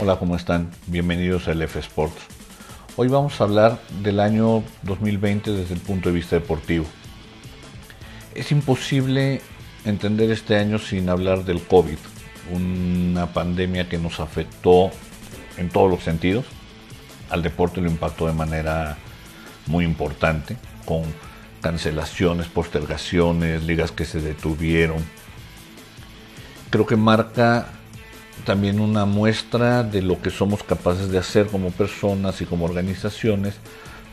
Hola, ¿cómo están? Bienvenidos a F Sports. Hoy vamos a hablar del año 2020 desde el punto de vista deportivo. Es imposible entender este año sin hablar del COVID, una pandemia que nos afectó en todos los sentidos. Al deporte lo impactó de manera muy importante, con cancelaciones, postergaciones, ligas que se detuvieron. Creo que marca también una muestra de lo que somos capaces de hacer como personas y como organizaciones,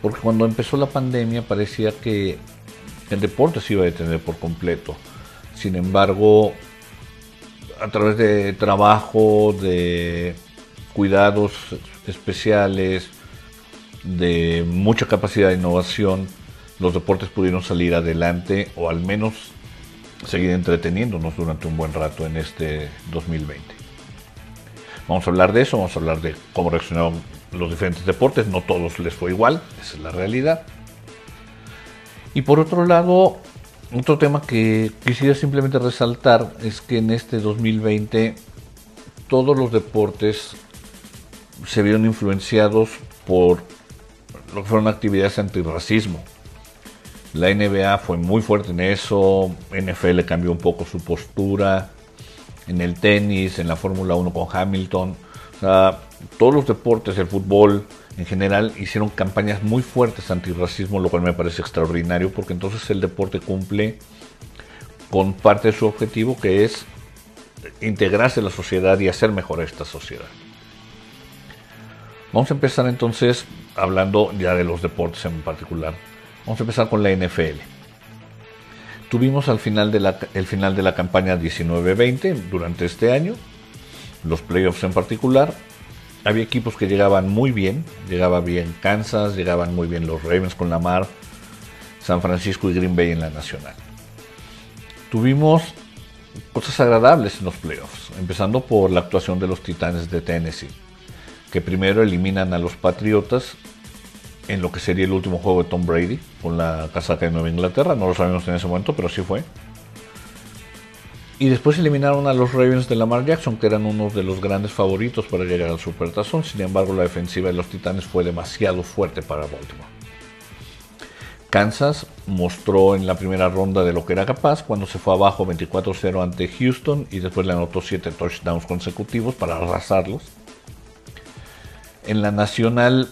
porque cuando empezó la pandemia parecía que el deporte se iba a detener por completo. Sin embargo, a través de trabajo, de cuidados especiales, de mucha capacidad de innovación, los deportes pudieron salir adelante o al menos seguir entreteniéndonos durante un buen rato en este 2020. Vamos a hablar de eso, vamos a hablar de cómo reaccionaron los diferentes deportes, no todos les fue igual, esa es la realidad. Y por otro lado, otro tema que quisiera simplemente resaltar es que en este 2020 todos los deportes se vieron influenciados por lo que fueron actividades antirracismo. La NBA fue muy fuerte en eso, NFL cambió un poco su postura, en el tenis, en la Fórmula 1 con Hamilton. Todos los deportes, el fútbol en general, hicieron campañas muy fuertes antirracismo, lo cual me parece extraordinario porque entonces el deporte cumple con parte de su objetivo que es integrarse en la sociedad y hacer mejor a esta sociedad. Vamos a empezar entonces hablando ya de los deportes en particular. Vamos a empezar con la NFL. Tuvimos al final de la, el final de la campaña 19-20 durante este año, los playoffs en particular. Había equipos que llegaban muy bien, llegaba bien Kansas, llegaban muy bien los Ravens con la Mar, San Francisco y Green Bay en la Nacional. Tuvimos cosas agradables en los playoffs, empezando por la actuación de los Titanes de Tennessee, que primero eliminan a los Patriotas en lo que sería el último juego de Tom Brady con la casaca de Nueva Inglaterra. No lo sabemos en ese momento, pero sí fue. Y después eliminaron a los Ravens de Lamar Jackson, que eran uno de los grandes favoritos para llegar al Supertazón. Sin embargo, la defensiva de los Titanes fue demasiado fuerte para Baltimore. Kansas mostró en la primera ronda de lo que era capaz cuando se fue abajo 24-0 ante Houston y después le anotó 7 touchdowns consecutivos para arrasarlos. En la nacional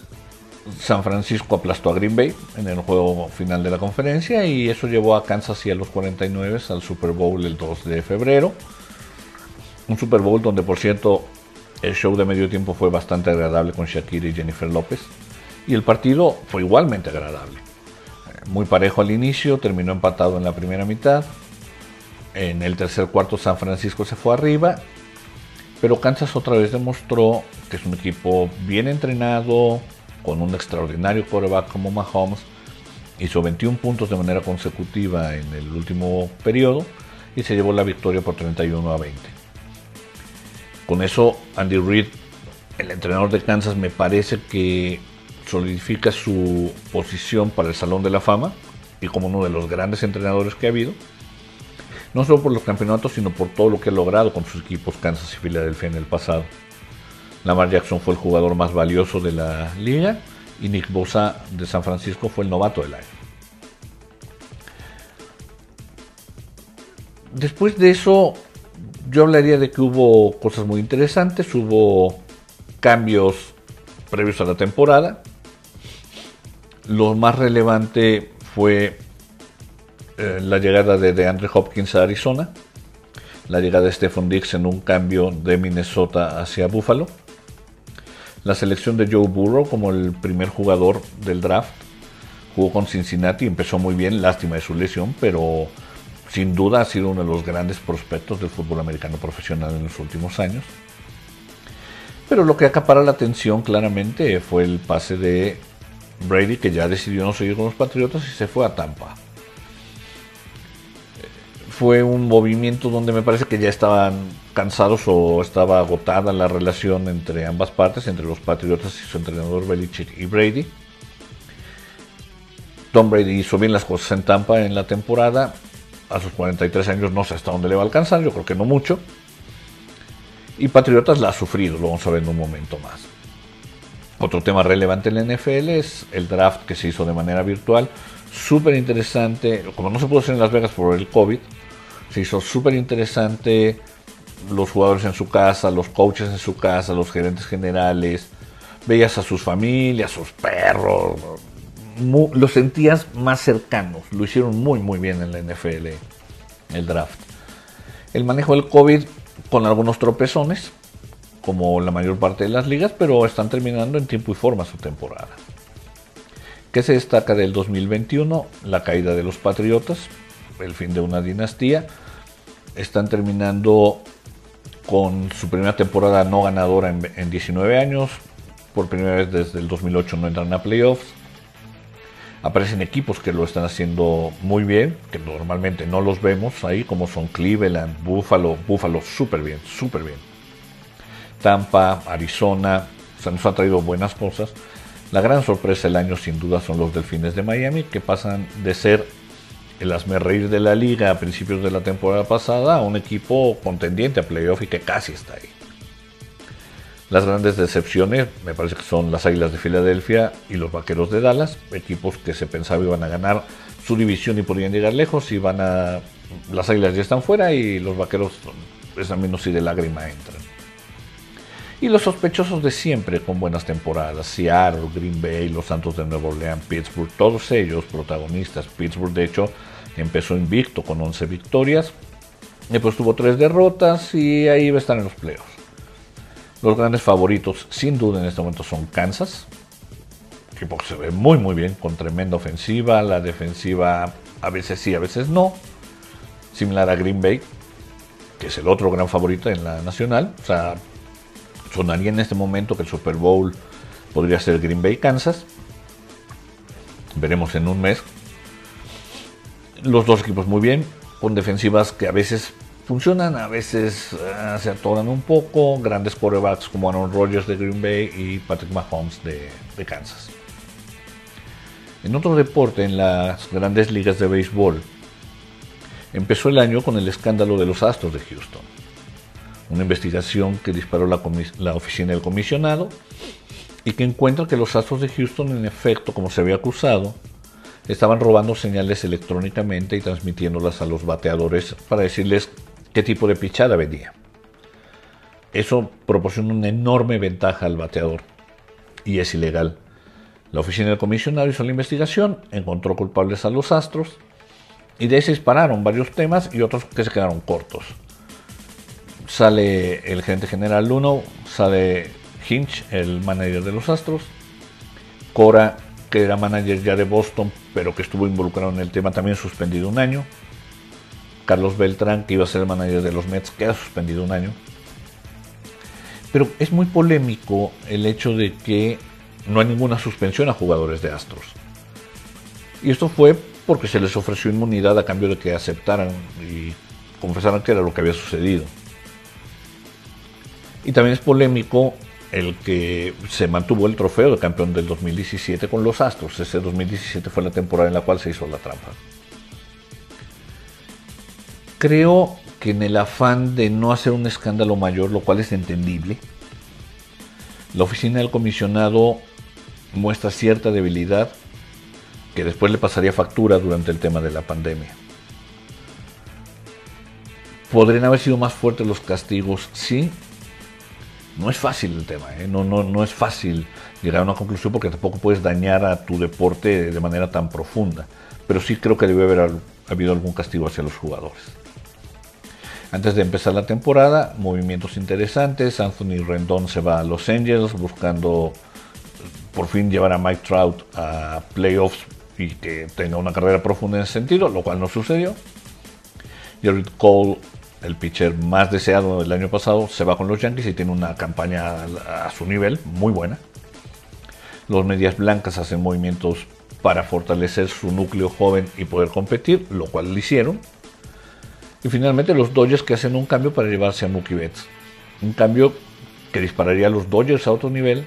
San Francisco aplastó a Green Bay en el juego final de la conferencia y eso llevó a Kansas y a los 49 al Super Bowl el 2 de febrero. Un Super Bowl donde, por cierto, el show de medio tiempo fue bastante agradable con Shakira y Jennifer López. Y el partido fue igualmente agradable. Muy parejo al inicio, terminó empatado en la primera mitad. En el tercer cuarto San Francisco se fue arriba. Pero Kansas otra vez demostró que es un equipo bien entrenado, con un extraordinario quarterback como Mahomes, hizo 21 puntos de manera consecutiva en el último periodo y se llevó la victoria por 31 a 20. Con eso, Andy Reid, el entrenador de Kansas, me parece que solidifica su posición para el Salón de la Fama y como uno de los grandes entrenadores que ha habido. No solo por los campeonatos, sino por todo lo que ha logrado con sus equipos Kansas y Filadelfia en el pasado. Lamar Jackson fue el jugador más valioso de la liga y Nick Bosa de San Francisco fue el novato del año. Después de eso, yo hablaría de que hubo cosas muy interesantes, hubo cambios previos a la temporada. Lo más relevante fue eh, la llegada de DeAndre Hopkins a Arizona, la llegada de Stephon Diggs en un cambio de Minnesota hacia Buffalo la selección de Joe Burrow como el primer jugador del draft. Jugó con Cincinnati, empezó muy bien, lástima de su lesión, pero sin duda ha sido uno de los grandes prospectos del fútbol americano profesional en los últimos años. Pero lo que acapara la atención claramente fue el pase de Brady, que ya decidió no seguir con los Patriotas y se fue a Tampa fue un movimiento donde me parece que ya estaban cansados o estaba agotada la relación entre ambas partes, entre los Patriotas y su entrenador Belichick y Brady. Tom Brady hizo bien las cosas en Tampa en la temporada. A sus 43 años no sé hasta dónde le va a alcanzar, yo creo que no mucho. Y Patriotas la ha sufrido, lo vamos a ver en un momento más. Otro tema relevante en la NFL es el draft que se hizo de manera virtual. Súper interesante, como no se pudo hacer en Las Vegas por el COVID, se hizo súper interesante los jugadores en su casa, los coaches en su casa, los gerentes generales, veías a sus familias, sus perros, los sentías más cercanos, lo hicieron muy muy bien en la NFL, el draft. El manejo del COVID con algunos tropezones, como la mayor parte de las ligas, pero están terminando en tiempo y forma su temporada. ¿Qué se destaca del 2021? La caída de los Patriotas, el fin de una dinastía. Están terminando con su primera temporada no ganadora en, 19 años. Por primera vez desde el 2008 no entran a playoffs. Aparecen equipos que lo están haciendo muy bien, que normalmente no los vemos ahí, como son Cleveland, Buffalo, Buffalo súper bien, súper bien. Tampa, Arizona, se nos han traído buenas cosas. La gran sorpresa del año sin duda son los Delfines de Miami, que pasan de ser el reír de la liga a principios de la temporada pasada a un equipo contendiente a playoff y que casi está ahí. Las grandes decepciones me parece que son las Águilas de Filadelfia y los Vaqueros de Dallas, equipos que se pensaba iban a ganar su división y podían llegar lejos y van a... Las Águilas ya están fuera y los Vaqueros, es a menos si de lágrima entran. Y los sospechosos de siempre con buenas temporadas, Seattle, Green Bay, los Santos de Nueva Orleans, Pittsburgh, todos ellos protagonistas. Pittsburgh de hecho empezó invicto con 11 victorias, después tuvo 3 derrotas y ahí va a estar en los playoffs. Los grandes favoritos sin duda en este momento son Kansas, que se ve muy muy bien, con tremenda ofensiva, la defensiva a veces sí, a veces no, similar a Green Bay, que es el otro gran favorito en la nacional, o sea, sonaría en este momento que el Super Bowl podría ser Green Bay, Kansas. Veremos en un mes. Los dos equipos muy bien, con defensivas que a veces funcionan, a veces eh, se atoran un poco. Grandes quarterbacks como Aaron Rodgers de Green Bay y Patrick Mahomes de, de Kansas. En otro deporte, en las grandes ligas de béisbol, empezó el año con el escándalo de los Astros de Houston una investigación que disparó la, oficina del comisionado y que encuentra que los Astros de Houston, en efecto, como se había acusado, estaban robando señales electrónicamente y transmitiéndolas a los bateadores para decirles qué tipo de pichada venía. Eso proporciona una enorme ventaja al bateador y es ilegal. La oficina del comisionado hizo la investigación, encontró culpables a los Astros y de ahí se dispararon varios temas y otros que se quedaron cortos sale el gerente general Luno, sale Hinch, el manager de los Astros, Cora, que era manager ya de Boston, pero que estuvo involucrado en el tema, también suspendido un año. Carlos Beltrán, que iba a ser el manager de los Mets, queda suspendido un año. Pero es muy polémico el hecho de que no hay ninguna suspensión a jugadores de Astros. Y esto fue porque se les ofreció inmunidad a cambio de que aceptaran y confesaran que era lo que había sucedido. Y también es polémico el que se mantuvo el trofeo de campeón del 2017 con los Astros. Ese 2017 fue la temporada en la cual se hizo la trampa. Creo que en el afán de no hacer un escándalo mayor, lo cual es entendible, la oficina del comisionado muestra cierta debilidad que después le pasaría factura durante el tema de la pandemia. ¿Podrían haber sido más fuertes los castigos? Sí, no es fácil el tema, ¿eh? no, no, no es fácil llegar a una conclusión porque tampoco puedes dañar a tu deporte de manera tan profunda. Pero sí creo que debe haber habido algún castigo hacia los jugadores. Antes de empezar la temporada, movimientos interesantes. Anthony Rendón se va a Los Angeles buscando por fin llevar a Mike Trout a playoffs y que tenga una carrera profunda en ese sentido, lo cual no sucedió. Jared Cole el pitcher más deseado del año pasado, se va con los Yankees y tiene una campaña a su nivel muy buena. Los Medias Blancas hacen movimientos para fortalecer su núcleo joven y poder competir, lo cual lo hicieron. Y finalmente los Dodgers que hacen un cambio para llevarse a Mookie Betts. Un cambio que dispararía a los Dodgers a otro nivel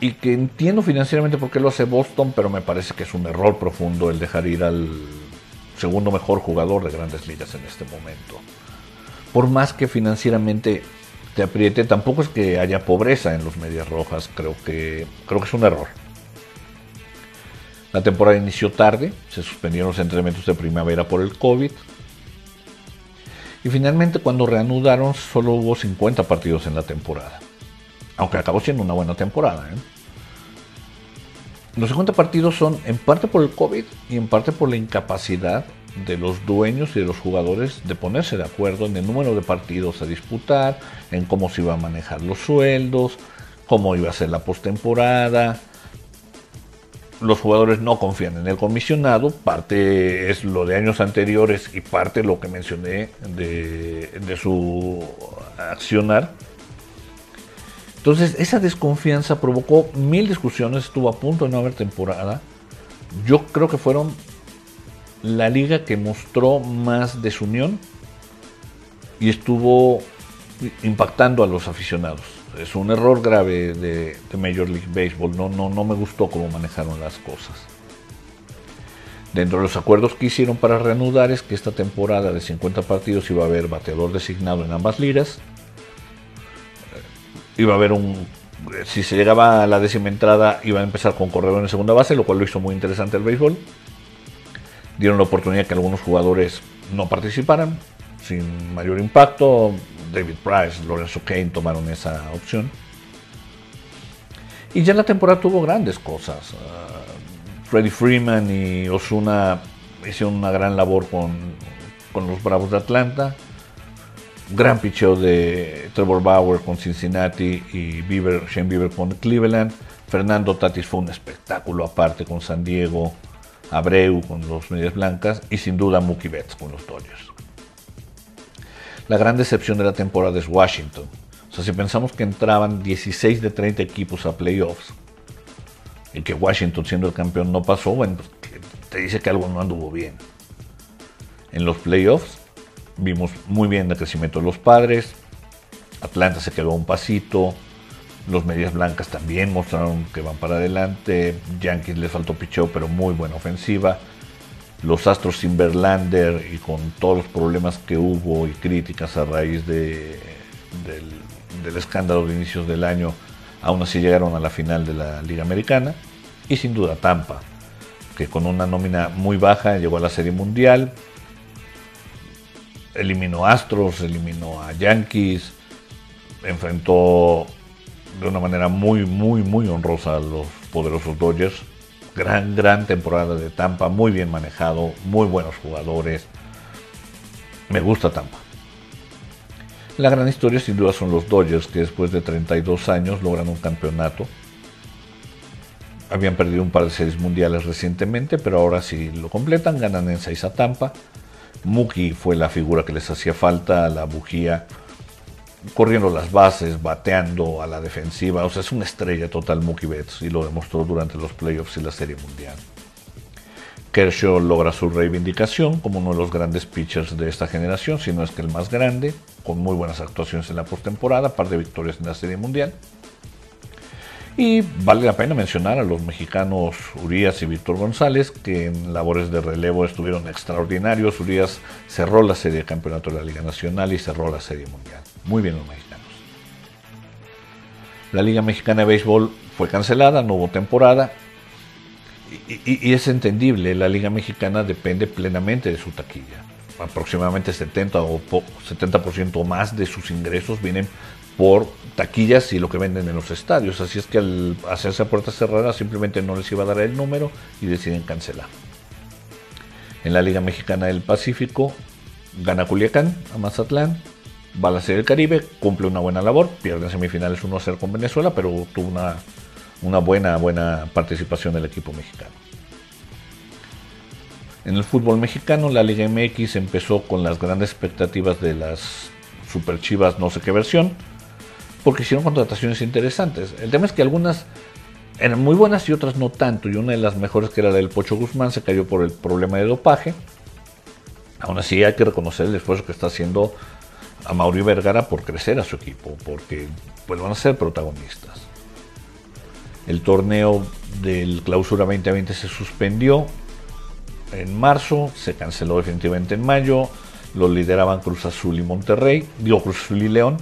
y que entiendo financieramente por qué lo hace Boston, pero me parece que es un error profundo el dejar ir al segundo mejor jugador de grandes ligas en este momento. por más que financieramente te apriete, tampoco es que haya pobreza en los Medias Rojas, creo que, creo que es un error. La temporada inició tarde, se suspendieron los entrenamientos de primavera por el COVID. Y finalmente cuando reanudaron solo hubo 50 partidos en la temporada. Aunque acabó siendo una buena temporada. ¿eh? Los 50 partidos son en parte por el COVID y en parte por la incapacidad de los dueños y de los jugadores de ponerse de acuerdo en el número de partidos a disputar, en cómo se iba a manejar los sueldos, cómo iba a ser la postemporada, los jugadores no confían en el comisionado, parte es lo de años anteriores y parte lo que mencioné de, su accionar. Entonces esa desconfianza provocó mil discusiones, estuvo a punto de no haber temporada. Yo creo que fueron la liga que mostró más desunión y estuvo impactando a los aficionados es un error grave de, Major League Baseball. No, no, no me gustó cómo manejaron las cosas. Dentro de los acuerdos que hicieron para reanudar es que esta temporada de 50 partidos iba a haber bateador designado en ambas ligas. Iba a haber un. Si se llegaba a la décima entrada, iba a empezar con corredor en segunda base, lo cual lo hizo muy interesante el béisbol. Dieron la oportunidad que algunos jugadores no participaran, sin mayor impacto. David Price, Lorenzo Kane tomaron esa opción. Y ya la temporada tuvo grandes cosas. Uh, Freddie Freeman y Osuna hicieron una gran labor con, los Bravos de Atlanta. Gran picheo de Trevor Bauer con Cincinnati y Bieber, Shane Bieber con Cleveland. Fernando Tatis fue un espectáculo aparte con San Diego. Abreu con los Medias Blancas y sin duda Mookie Betts con los Dodgers. La gran decepción de la temporada es Washington. O sea, si pensamos que entraban 16 de 30 equipos a playoffs y que Washington siendo el campeón no pasó, bueno, pues, te dice que algo no anduvo bien. En los playoffs vimos muy bien el crecimiento de los padres, Atlanta se quedó un pasito, los medias blancas también mostraron que van para adelante, Yankees les faltó picheo pero muy buena ofensiva, los Astros sin Verlander y con todos los problemas que hubo y críticas a raíz de, del, escándalo de inicios del año, aún así llegaron a la final de la Liga Americana. Y sin duda Tampa, que con una nómina muy baja llegó a la Serie Mundial, eliminó Astros, eliminó a Yankees, enfrentó de una manera muy, muy, muy honrosa a los poderosos Dodgers gran, gran temporada de Tampa, muy bien manejado, muy buenos jugadores. Me gusta Tampa. La gran historia sin duda son los Dodgers que después de 32 años logran un campeonato. Habían perdido un par de series mundiales recientemente, pero ahora sí lo completan, ganan en 6 a Tampa. Mookie fue la figura que les hacía falta, la bujía corriendo las bases, bateando a la defensiva. O sea, es una estrella total Mookie Betts y lo demostró durante los playoffs y la Serie Mundial. Kershaw logra su reivindicación como uno de los grandes pitchers de esta generación, si no es que el más grande, con muy buenas actuaciones en la postemporada, par de victorias en la Serie Mundial. Y vale la pena mencionar a los mexicanos Urias y Víctor González, que en labores de relevo estuvieron extraordinarios. Urias cerró la serie de campeonato de la Liga Nacional y cerró la serie mundial. Muy bien los mexicanos. La Liga Mexicana de Béisbol fue cancelada, no hubo temporada. Y, es entendible, la Liga Mexicana depende plenamente de su taquilla. Aproximadamente 70 o 70% o más de sus ingresos vienen por taquillas y lo que venden en los estadios. Así es que al hacerse a puertas cerradas simplemente no les iba a dar el número y deciden cancelar. En la Liga Mexicana del Pacífico gana Culiacán a Mazatlán, va del Caribe, cumple una buena labor, pierde en semifinales 1 a 0 con Venezuela, pero tuvo una, una buena, buena participación del equipo mexicano. En el fútbol mexicano, la Liga MX empezó con las grandes expectativas de las Super Chivas no sé qué versión, porque hicieron contrataciones interesantes. El tema es que algunas eran muy buenas y otras no tanto, y una de las mejores que era la del Pocho Guzmán se cayó por el problema de dopaje. Aún así hay que reconocer el esfuerzo que está haciendo a Mauri Vergara por crecer a su equipo, porque pues van a ser protagonistas. El torneo del Clausura 2020 se suspendió en marzo, se canceló definitivamente en mayo. lo lideraban Cruz Azul y Monterrey, digo Cruz Azul y León.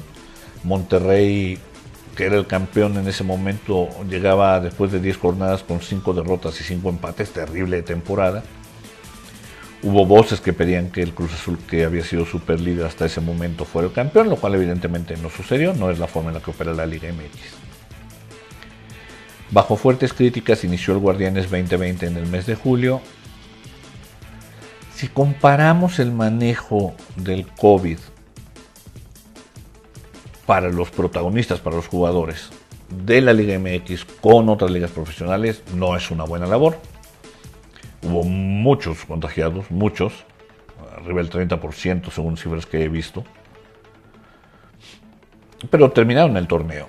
Monterrey, que era el campeón en ese momento, llegaba después de 10 jornadas con 5 derrotas y 5 empates, terrible temporada. Hubo voces que pedían que el Cruz Azul, que había sido super líder hasta ese momento, fuera el campeón, lo cual evidentemente no sucedió, no es la forma en la que opera la Liga MX. Bajo fuertes críticas inició el Guardianes 2020 en el mes de julio. Si comparamos el manejo del COVID para los protagonistas, para los jugadores de la Liga MX con otras ligas profesionales, no es una buena labor. Hubo muchos contagiados, muchos, arriba del 30% según cifras que he visto. Pero terminaron el torneo.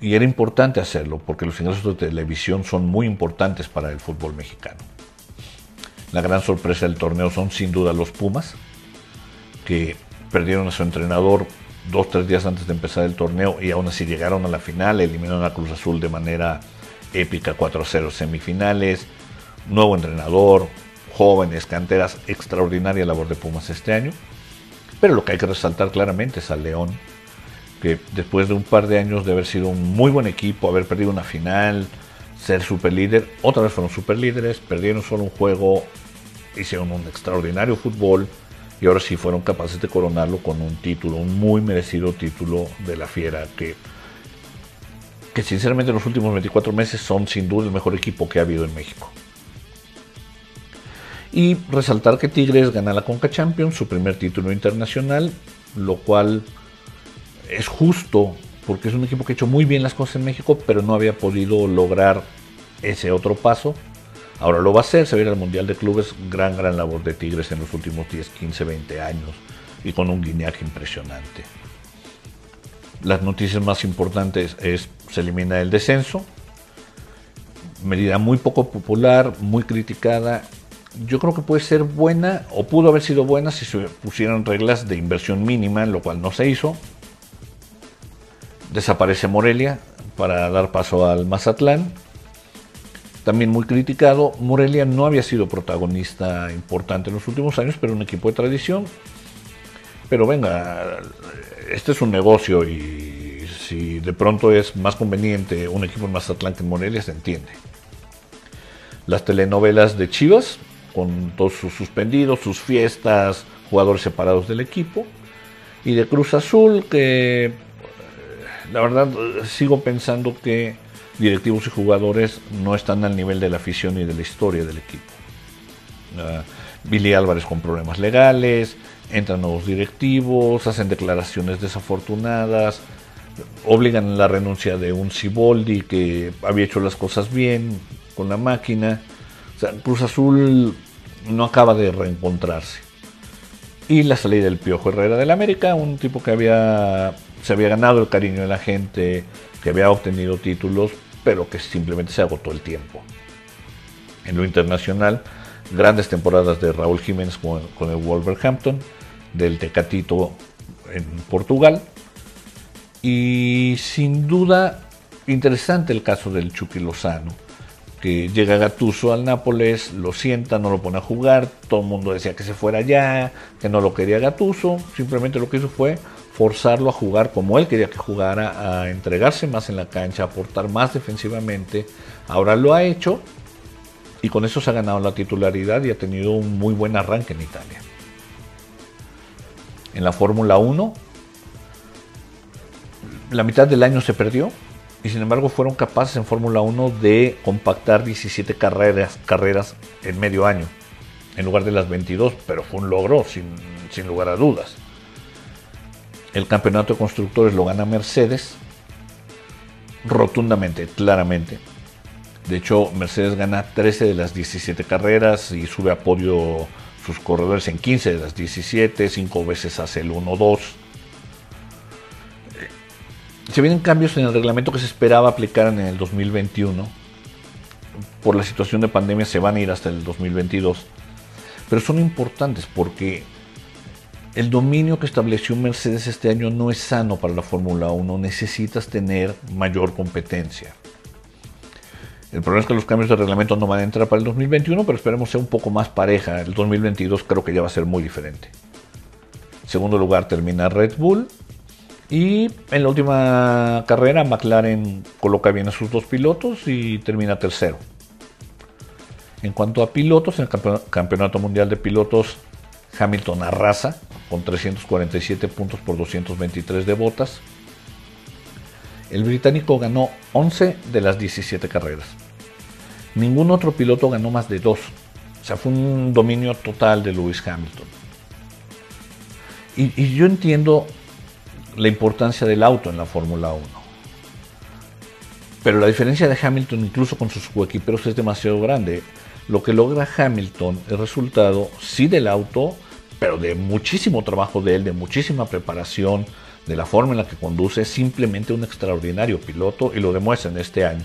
Y era importante hacerlo porque los ingresos de televisión son muy importantes para el fútbol mexicano. La gran sorpresa del torneo son sin duda los Pumas, que perdieron a su entrenador dos, tres días antes de empezar el torneo y aún así llegaron a la final, eliminaron a Cruz Azul de manera épica 4-0 semifinales, nuevo entrenador, jóvenes, canteras, extraordinaria labor de Pumas este año. Pero lo que hay que resaltar claramente es al León, que después de un par de años de haber sido un muy buen equipo, haber perdido una final, ser super líder, otra vez fueron super líderes, perdieron solo un juego, hicieron un extraordinario fútbol y ahora sí fueron capaces de coronarlo con un título, un muy merecido título de la Fiera, que, que sinceramente en los últimos 24 meses son sin duda el mejor equipo que ha habido en México. Y resaltar que Tigres gana la Conca Champions, su primer título internacional, lo cual es justo porque es un equipo que ha hecho muy bien las cosas en México, pero no había podido lograr ese otro paso. Ahora lo va a hacer, se ir al Mundial de Clubes, gran, gran labor de Tigres en los últimos 10, 15, 20 años y con un guiñaje impresionante. Las noticias más importantes es se elimina el descenso, medida muy poco popular, muy criticada. Yo creo que puede ser buena o pudo haber sido buena si se pusieran reglas de inversión mínima, lo cual no se hizo desaparece Morelia para dar paso al Mazatlán. También muy criticado, Morelia no había sido protagonista importante en los últimos años, pero un equipo de tradición. Pero venga, este es un negocio y si de pronto es más conveniente un equipo en Mazatlán que en Morelia, se entiende. Las telenovelas de Chivas, con todos sus suspendidos, sus fiestas, jugadores separados del equipo. Y de Cruz Azul, que la verdad sigo pensando que directivos y jugadores no están al nivel de la afición y de la historia del equipo. Uh, Billy Álvarez con problemas legales, entran nuevos directivos, hacen declaraciones desafortunadas, obligan la renuncia de un Ciboldi que había hecho las cosas bien con la máquina. Cruz Azul no acaba de reencontrarse. Y la salida del Piojo Herrera del América, un tipo que había se había ganado el cariño de la gente, que había obtenido títulos, pero que simplemente se agotó el tiempo. En lo internacional, grandes temporadas de Raúl Jiménez con, el Wolverhampton, del Tecatito en Portugal, y sin duda interesante el caso del Chucky Lozano, que llega Gatuso al Nápoles, lo sienta, no lo pone a jugar, todo el mundo decía que se fuera ya, que no lo quería Gatuso, simplemente lo que hizo fue forzarlo a jugar como él quería que jugara, a entregarse más en la cancha, a aportar más defensivamente. Ahora lo ha hecho y con eso se ha ganado la titularidad y ha tenido un muy buen arranque en Italia. En la Fórmula 1, la mitad del año se perdió y sin embargo fueron capaces en Fórmula 1 de compactar 17 carreras, en medio año en lugar de las 22, pero fue un logro sin, sin lugar a dudas. El campeonato de constructores lo gana Mercedes rotundamente, claramente. De hecho, Mercedes gana 13 de las 17 carreras y sube a podio sus corredores en 15 de las 17, 5 veces hace el 1-2. Se vienen cambios en el reglamento que se esperaba aplicar en el 2021. Por la situación de pandemia se van a ir hasta el 2022. Pero son importantes porque el dominio que estableció Mercedes este año no es sano para la Fórmula 1, necesitas tener mayor competencia. El problema es que los cambios de reglamento no van a entrar para el 2021, pero esperemos sea un poco más pareja. El 2022 creo que ya va a ser muy diferente. segundo lugar termina Red Bull. Y en la última carrera McLaren coloca bien a sus dos pilotos y termina tercero. En cuanto a pilotos, en el Campeonato Mundial de Pilotos, Hamilton arrasa con 347 puntos por 223 de botas. El británico ganó 11 de las 17 carreras. Ningún otro piloto ganó más de dos. O sea, fue un dominio total de Lewis Hamilton. Y, y yo entiendo la importancia del auto en la Fórmula 1. Pero la diferencia de Hamilton incluso con sus coequiperos es demasiado grande. Lo que logra Hamilton es resultado, sí, del auto, pero de muchísimo trabajo de él, de muchísima preparación, de la forma en la que conduce, simplemente un extraordinario piloto y lo demuestra en este año.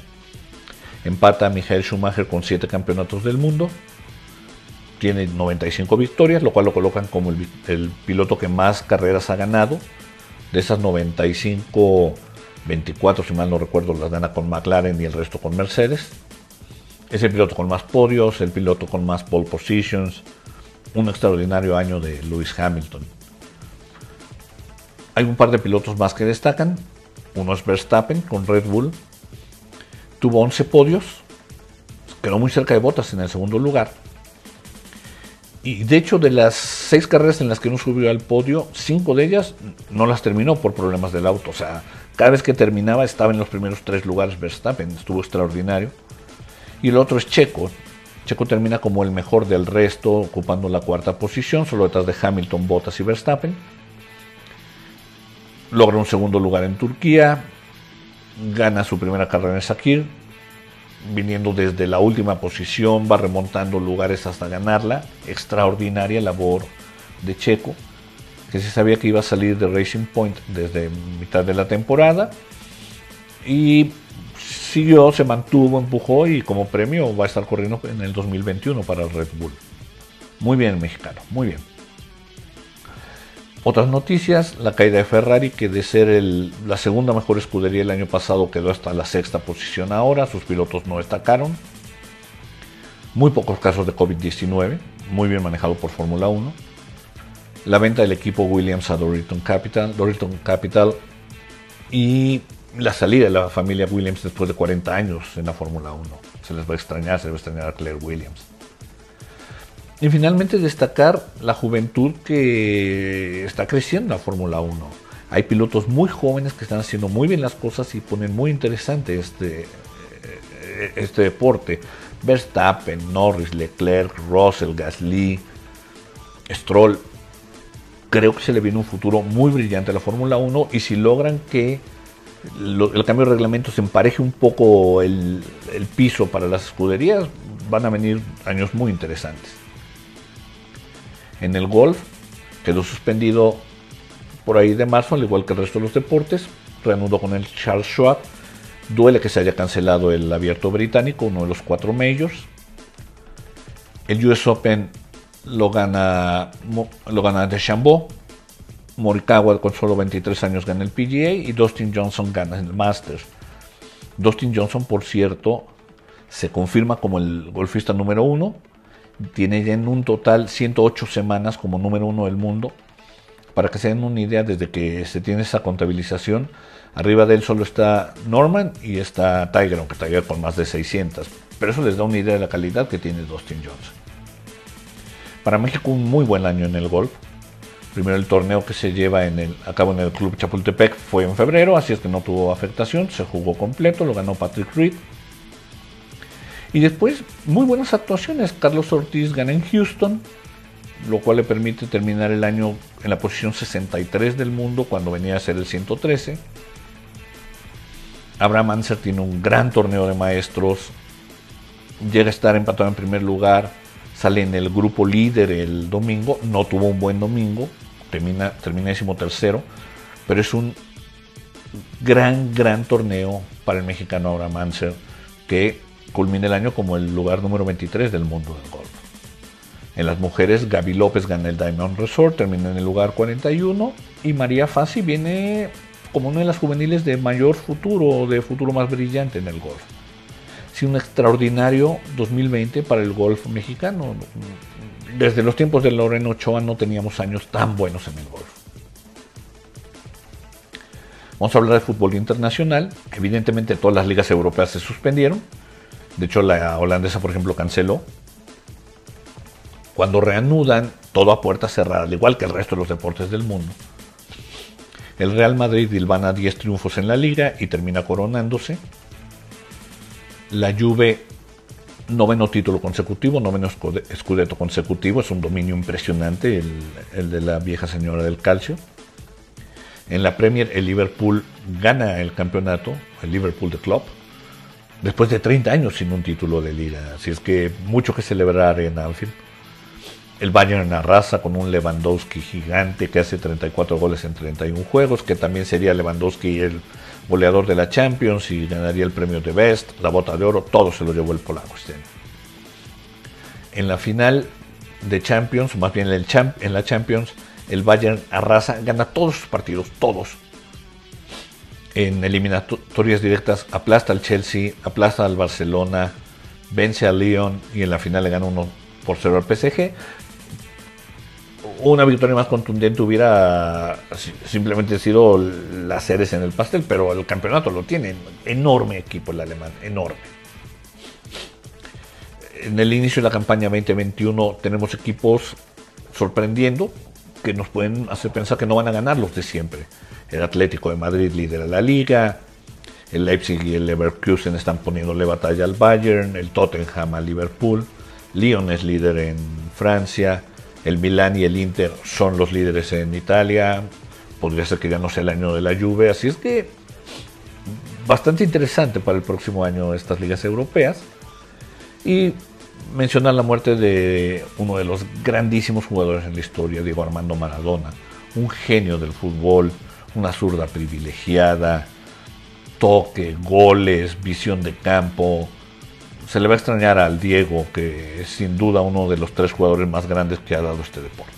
Empata a Michael Schumacher con 7 campeonatos del mundo, tiene 95 victorias, lo cual lo colocan como el piloto que más carreras ha ganado. De esas 95, 24 si mal no recuerdo las gana con McLaren y el resto con Mercedes. Es el piloto con más podios, el piloto con más pole positions. Un extraordinario año de Lewis Hamilton. Hay un par de pilotos más que destacan. Uno es Verstappen con Red Bull. Tuvo 11 podios. Quedó muy cerca de Bottas en el segundo lugar. Y de hecho, de las seis carreras en las que no subió al podio, cinco de ellas no las terminó por problemas del auto. O sea, cada vez que terminaba estaba en los primeros tres lugares Verstappen. Estuvo extraordinario y el otro es Checo. Checo termina como el mejor del resto, ocupando la cuarta posición, solo detrás de Hamilton, Bottas y Verstappen. Logra un segundo lugar en Turquía, gana su primera carrera en Sakir, viniendo desde la última posición, va remontando lugares hasta ganarla. Extraordinaria labor de Checo, que se sabía que iba a salir de Racing Point desde mitad de la temporada. Y siguió, se mantuvo, empujó y como premio va a estar corriendo en el 2021 para el Red Bull. Muy bien mexicano, muy bien. Otras noticias, la caída de Ferrari, que de ser la segunda mejor escudería el año pasado quedó hasta la sexta posición ahora, sus pilotos no destacaron. Muy pocos casos de COVID-19, muy bien manejado por Fórmula 1. La venta del equipo Williams a Doriton Capital, Doriton Capital y la salida de la familia Williams después de 40 años en la Fórmula 1. Se les va a extrañar, se les va a extrañar a Claire Williams. Y finalmente destacar la juventud que está creciendo en la Fórmula 1. Hay pilotos muy jóvenes que están haciendo muy bien las cosas y ponen muy interesante este, eh, este deporte. Verstappen, Norris, Leclerc, Russell, Gasly, Stroll. Creo que se le viene un futuro muy brillante a la Fórmula 1 y si logran que el cambio de reglamento se empareje un poco el, piso para las escuderías, van a venir años muy interesantes. En el golf quedó suspendido por ahí de marzo, al igual que el resto de los deportes, reanudó con el Charles Schwab. Duele que se haya cancelado el abierto británico, uno de los cuatro majors. El US Open lo gana, lo gana Morikawa con solo 23 años gana el PGA y Dustin Johnson gana el Masters. Dustin Johnson, por cierto, se confirma como el golfista número uno. Tiene ya en un total 108 semanas como número uno del mundo. Para que se den una idea, desde que se tiene esa contabilización, arriba de él solo está Norman y está Tiger, aunque Tiger con más de 600. Pero eso les da una idea de la calidad que tiene Dustin Johnson. Para México un muy buen año en el golf Primero el torneo que se lleva en el, a cabo en el Club Chapultepec fue en febrero, así es que no tuvo afectación, se jugó completo, lo ganó Patrick Reed. Y después, muy buenas actuaciones. Carlos Ortiz gana en Houston, lo cual le permite terminar el año en la posición 63 del mundo cuando venía a ser el 113. Abraham Anser tiene un gran torneo de maestros, llega a estar empatado en primer lugar, sale en el grupo líder el domingo, no tuvo un buen domingo, termina, termina tercero, pero es un gran, gran torneo para el mexicano Abraham Manser, que culmina el año como el lugar número 23 del mundo del golf. En las mujeres, Gaby López gana el Diamond Resort, termina en el lugar 41, y María Fassi viene como una de las juveniles de mayor futuro, de futuro más brillante en el golf. sí un extraordinario 2020 para el golf mexicano. Desde los tiempos de Loreno Ochoa no teníamos años tan buenos en el golf. Vamos a hablar de fútbol internacional. Evidentemente todas las ligas europeas se suspendieron. De hecho la holandesa, por ejemplo, canceló. Cuando reanudan, todo a puerta cerrada, al igual que el resto de los deportes del mundo. El Real Madrid dilvana 10 triunfos en la liga y termina coronándose. La Juve, noveno título consecutivo, noveno escudeto consecutivo, es un dominio impresionante el, el de la vieja señora del calcio. En la Premier el Liverpool gana el campeonato, el Liverpool de Club, después de 30 años sin un título de liga. Así es que mucho que celebrar en Anfield. El Bayern arrasa con un Lewandowski gigante que hace 34 goles en 31 juegos, que también sería Lewandowski el goleador de la Champions y ganaría el premio de Best, la bota de oro, todo se lo llevó el polaco este En la final de Champions, más bien en la Champions, el Bayern arrasa, gana todos sus partidos, todos. En eliminatorias directas aplasta al Chelsea, aplasta al Barcelona, vence al Lyon y en la final le gana uno por cero al PSG. Una victoria más contundente hubiera simplemente sido las seres en el pastel, pero el campeonato lo tiene. Enorme equipo el alemán, enorme. En el inicio de la campaña 2021 tenemos equipos sorprendiendo, que nos pueden hacer pensar que no van a ganar los de siempre. El Atlético de Madrid lidera la liga, el Leipzig y el Leverkusen están poniéndole batalla al Bayern, el Tottenham al Liverpool, Lyon es líder en Francia, el Milan y el Inter son los líderes en Italia, podría ser que ya no sea el año de la Juve, así es que bastante interesante para el próximo año estas ligas europeas. Y mencionar la muerte de uno de los grandísimos jugadores en la historia, Diego Armando Maradona, un genio del fútbol, una zurda privilegiada, toque, goles, visión de campo. Se le va a extrañar al Diego, que es sin duda uno de los tres jugadores más grandes que ha dado este deporte.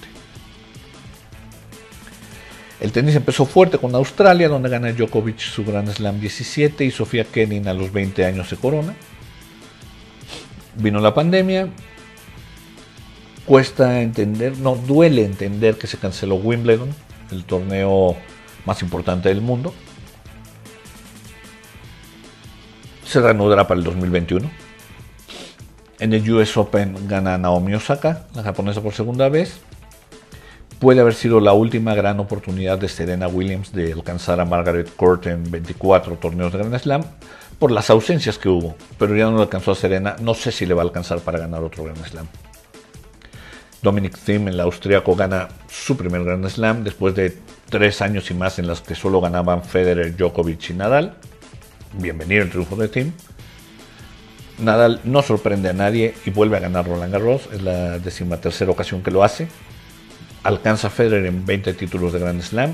El tenis empezó fuerte con Australia, donde gana Djokovic su Grand Slam 17 y Sofía Kenin a los 20 años se corona vino la pandemia, cuesta entender, no duele entender que se canceló Wimbledon, el torneo más importante del mundo. Se reanudará para el 2021. En el US Open gana Naomi Osaka, la japonesa por segunda vez. Puede haber sido la última gran oportunidad de Serena Williams de alcanzar a Margaret Court en 24 torneos de Grand Slam por las ausencias que hubo, pero ya no le alcanzó a Serena. No sé si le va a alcanzar para ganar otro Grand Slam. Dominic Thiem, el austriaco, gana su primer Grand Slam después de tres años y más en los que solo ganaban Federer, Djokovic y Nadal. Bienvenido el triunfo de Thiem. Nadal no sorprende a nadie y vuelve a ganar Roland Garros. Es la decimatercera ocasión que lo hace. Alcanza Federer en 20 títulos de Grand Slam.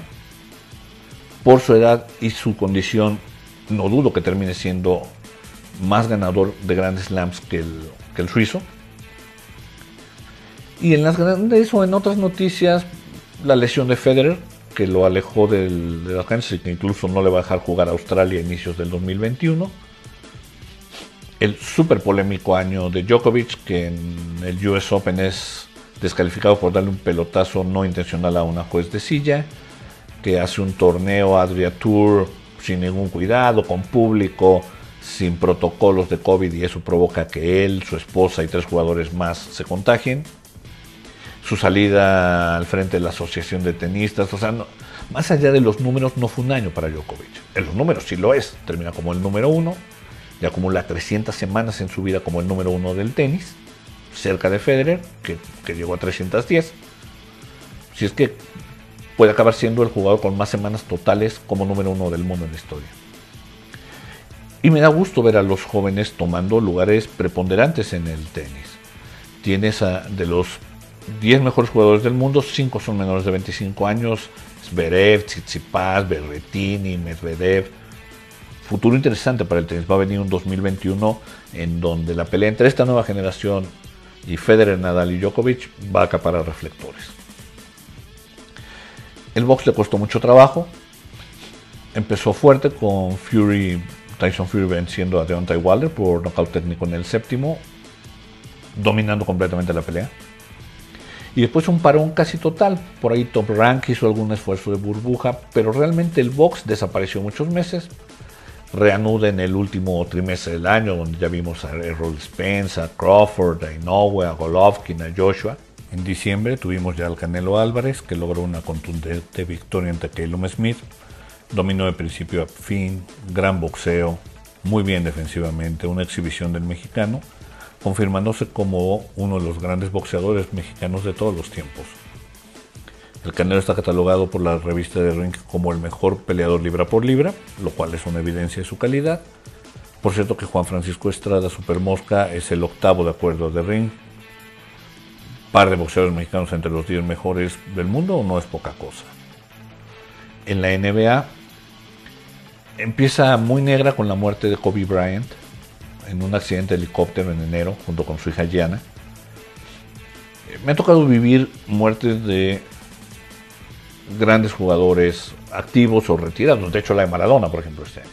Por su edad y su condición no dudo que termine siendo más ganador de grandes slams que el, que el suizo. Y en las grandes o en otras noticias, la lesión de Federer, que lo alejó del, de la y que incluso no le va a dejar jugar a Australia a inicios del 2021. El súper polémico año de Djokovic, que en el US Open es descalificado por darle un pelotazo no intencional a una juez de silla, que hace un torneo Adria Tour sin ningún cuidado, con público, sin protocolos de COVID y eso provoca que él, su esposa y tres jugadores más se contagien. Su salida al frente de la Asociación de Tenistas, o sea, más allá de los números, no fue un año para Djokovic. En los números sí lo es, termina como el número uno y acumula 300 semanas en su vida como el número uno del tenis, cerca de Federer, que, que llegó a 310. Si es que puede acabar siendo el jugador con más semanas totales como número uno del mundo en la historia. Y me da gusto ver a los jóvenes tomando lugares preponderantes en el tenis. Tienes a, de los 10 mejores jugadores del mundo, 5 son menores de 25 años, Zverev, Tsitsipas, Berretini, Medvedev. Futuro interesante para el tenis. Va a venir un 2021 en donde la pelea entre esta nueva generación y Federer, Nadal y Djokovic va a acaparar reflectores. El box le costó mucho trabajo. Empezó fuerte con Fury Tyson Fury venciendo a Deontay Wilder por nocaut técnico en el séptimo, dominando completamente la pelea. Y después un parón casi total. Por ahí Top Rank hizo algún esfuerzo de burbuja, pero realmente el box desapareció muchos meses. Reanuda en el último trimestre del año, donde ya vimos a Errol Spence, a Crawford, a Inoue, a Golovkin, a Joshua. En diciembre tuvimos ya al Canelo Álvarez, que logró una contundente victoria ante Calum Smith. Dominó de principio a fin, gran boxeo, muy bien defensivamente, una exhibición del mexicano confirmándose como uno de los grandes boxeadores mexicanos de todos los tiempos. El Canelo está catalogado por la revista de Ring como el mejor peleador libra por libra, lo cual es una evidencia de su calidad. Por cierto que Juan Francisco Estrada Supermosca es el octavo de acuerdo de Ring. Par de boxeadores mexicanos entre los 10 mejores del mundo no es poca cosa. En la NBA empieza muy negra con la muerte de Kobe Bryant en un accidente de helicóptero en enero junto con su hija Gianna. Me ha tocado vivir muertes de grandes jugadores activos o retirados. De hecho, la de Maradona, por ejemplo, este año.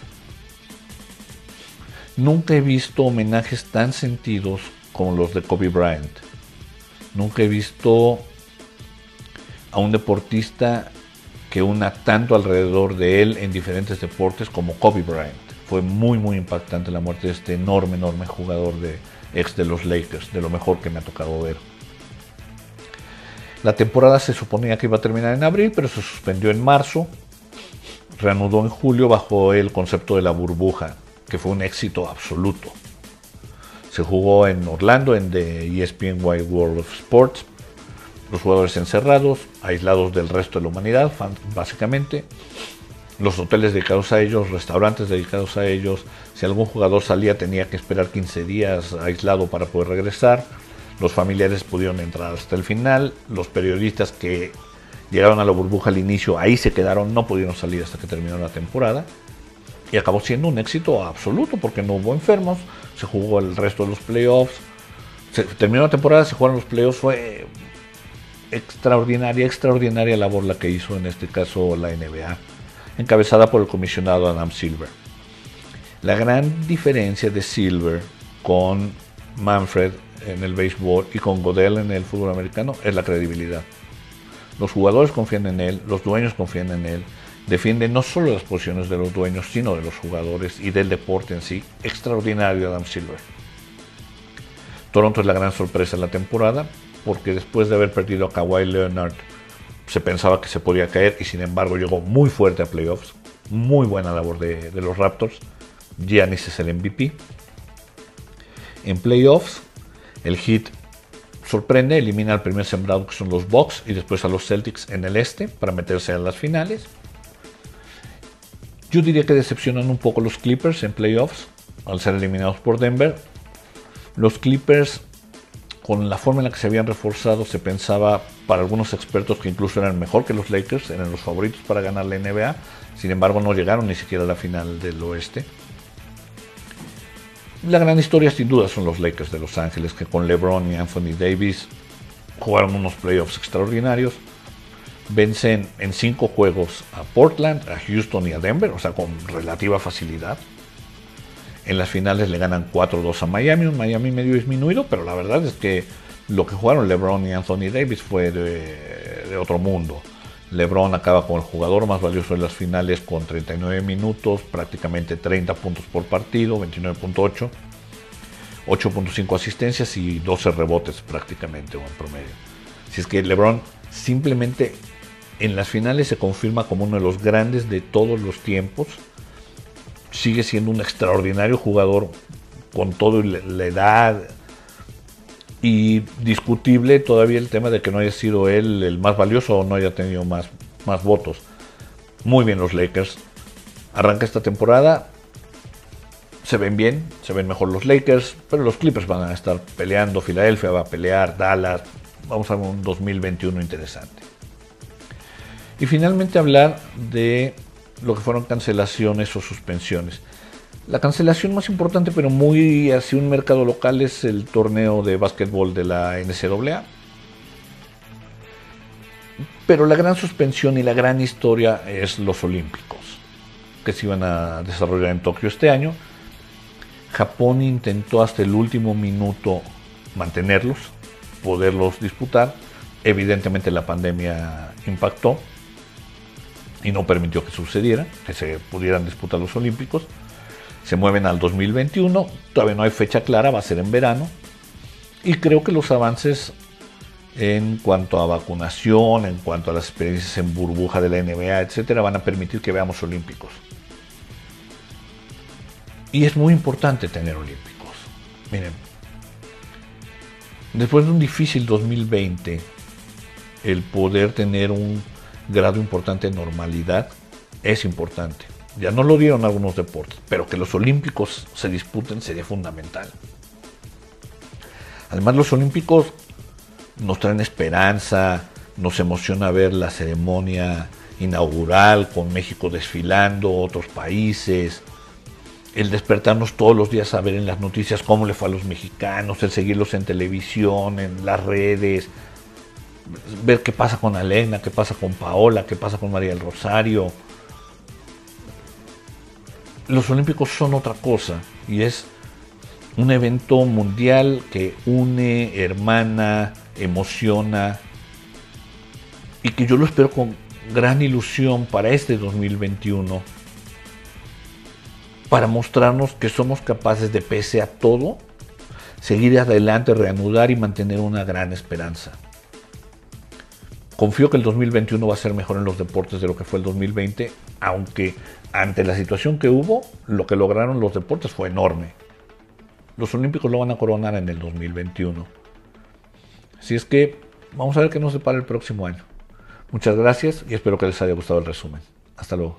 Nunca he visto homenajes tan sentidos como los de Kobe Bryant. Nunca he visto a un deportista que una tanto alrededor de él en diferentes deportes como Kobe Bryant fue muy muy impactante la muerte de este enorme, enorme jugador de ex de los Lakers, de lo mejor que me ha tocado ver. La temporada se suponía que iba a terminar en abril, pero se suspendió en marzo, reanudó en julio bajo el concepto de la burbuja, que fue un éxito absoluto. Se jugó en Orlando, en The ESPN Wide World of Sports, los jugadores encerrados, aislados del resto de la humanidad, básicamente los hoteles dedicados a ellos, restaurantes dedicados a ellos. Si algún jugador salía tenía que esperar 15 días aislado para poder regresar. Los familiares pudieron entrar hasta el final. Los periodistas que llegaron a la burbuja al inicio ahí se quedaron, no pudieron salir hasta que terminó la temporada. Y acabó siendo un éxito absoluto porque no hubo enfermos, se jugó el resto de los playoffs. Se terminó la temporada, se jugaron los playoffs, fue extraordinaria, extraordinaria labor la que hizo en este caso la NBA encabezada por el comisionado Adam Silver. La gran diferencia de Silver con Manfred en el béisbol y con Godel en el fútbol americano es la credibilidad. Los jugadores confían en él, los dueños confían en él, defiende no solo las posiciones de los dueños, sino de los jugadores y del deporte en sí. Extraordinario Adam Silver. Toronto es la gran sorpresa de la temporada, porque después de haber perdido a Kawhi Leonard se pensaba que se podía caer y sin embargo llegó muy fuerte a playoffs. Muy buena labor de, los Raptors. Giannis es el MVP. En playoffs, el Heat sorprende, elimina al primer sembrado que son los Bucks y después a los Celtics en el este para meterse a las finales. Yo diría que decepcionan un poco los Clippers en playoffs al ser eliminados por Denver. Los Clippers con la forma en la que se habían reforzado, se pensaba para algunos expertos que incluso eran mejor que los Lakers, eran los favoritos para ganar la NBA, sin embargo no llegaron ni siquiera a la final del oeste. La gran historia sin duda son los Lakers de Los Ángeles, que con LeBron y Anthony Davis jugaron unos playoffs extraordinarios. Vencen en cinco juegos a Portland, a Houston y a Denver, o sea, con relativa facilidad. En las finales le ganan 4-2 a Miami, un Miami medio disminuido, pero la verdad es que lo que jugaron LeBron y Anthony Davis fue de, otro mundo. LeBron acaba con el jugador más valioso de las finales con 39 minutos, prácticamente 30 puntos por partido, 29.8, 8.5 asistencias y 12 rebotes prácticamente en promedio. Si es que LeBron simplemente en las finales se confirma como uno de los grandes de todos los tiempos sigue siendo un extraordinario jugador con toda la edad y discutible todavía el tema de que no haya sido él el más valioso o no haya tenido más, más votos. Muy bien los Lakers. Arranca esta temporada. Se ven bien, se ven mejor los Lakers, pero los Clippers van a estar peleando. Filadelfia va a pelear, Dallas. Vamos a ver un 2021 interesante. Y finalmente hablar de lo que fueron cancelaciones o suspensiones. La cancelación más importante, pero muy hacia un mercado local, es el torneo de básquetbol de la NCAA. Pero la gran suspensión y la gran historia es los Olímpicos. que se iban a desarrollar en Tokio este año. Japón intentó hasta el último minuto mantenerlos, poderlos disputar. Evidentemente la pandemia impactó y no permitió que sucediera, que se pudieran disputar los Olímpicos. Se mueven al 2021, todavía no hay fecha clara, va a ser en verano. Y creo que los avances en cuanto a vacunación, en cuanto a las experiencias en burbuja de la NBA, etcétera, van a permitir que veamos olímpicos. Y es muy importante tener olímpicos. Miren, después de un difícil 2020, el poder tener un grado importante de normalidad es importante. Ya no lo dieron algunos deportes, pero que los olímpicos se disputen sería fundamental. Además, los olímpicos nos traen esperanza, nos emociona ver la ceremonia inaugural con México desfilando, otros países, el despertarnos todos los días a ver en las noticias cómo le fue a los mexicanos, el seguirlos en televisión, en las redes, ver qué pasa con Alena, qué pasa con Paola, qué pasa con María del Rosario. Los Olímpicos son otra cosa y es un evento mundial que une, hermana, emociona y que yo lo espero con gran ilusión para este 2021, para mostrarnos que somos capaces de, pese a todo, seguir adelante, reanudar y mantener una gran esperanza. Confío que el 2021 va a ser mejor en los deportes de lo que fue el 2020, aunque ante la situación que hubo, lo que lograron los deportes fue enorme. Los Olímpicos lo van a coronar en el 2021. Así es que vamos a ver qué nos depara el próximo año. Muchas gracias y espero que les haya gustado el resumen. Hasta luego.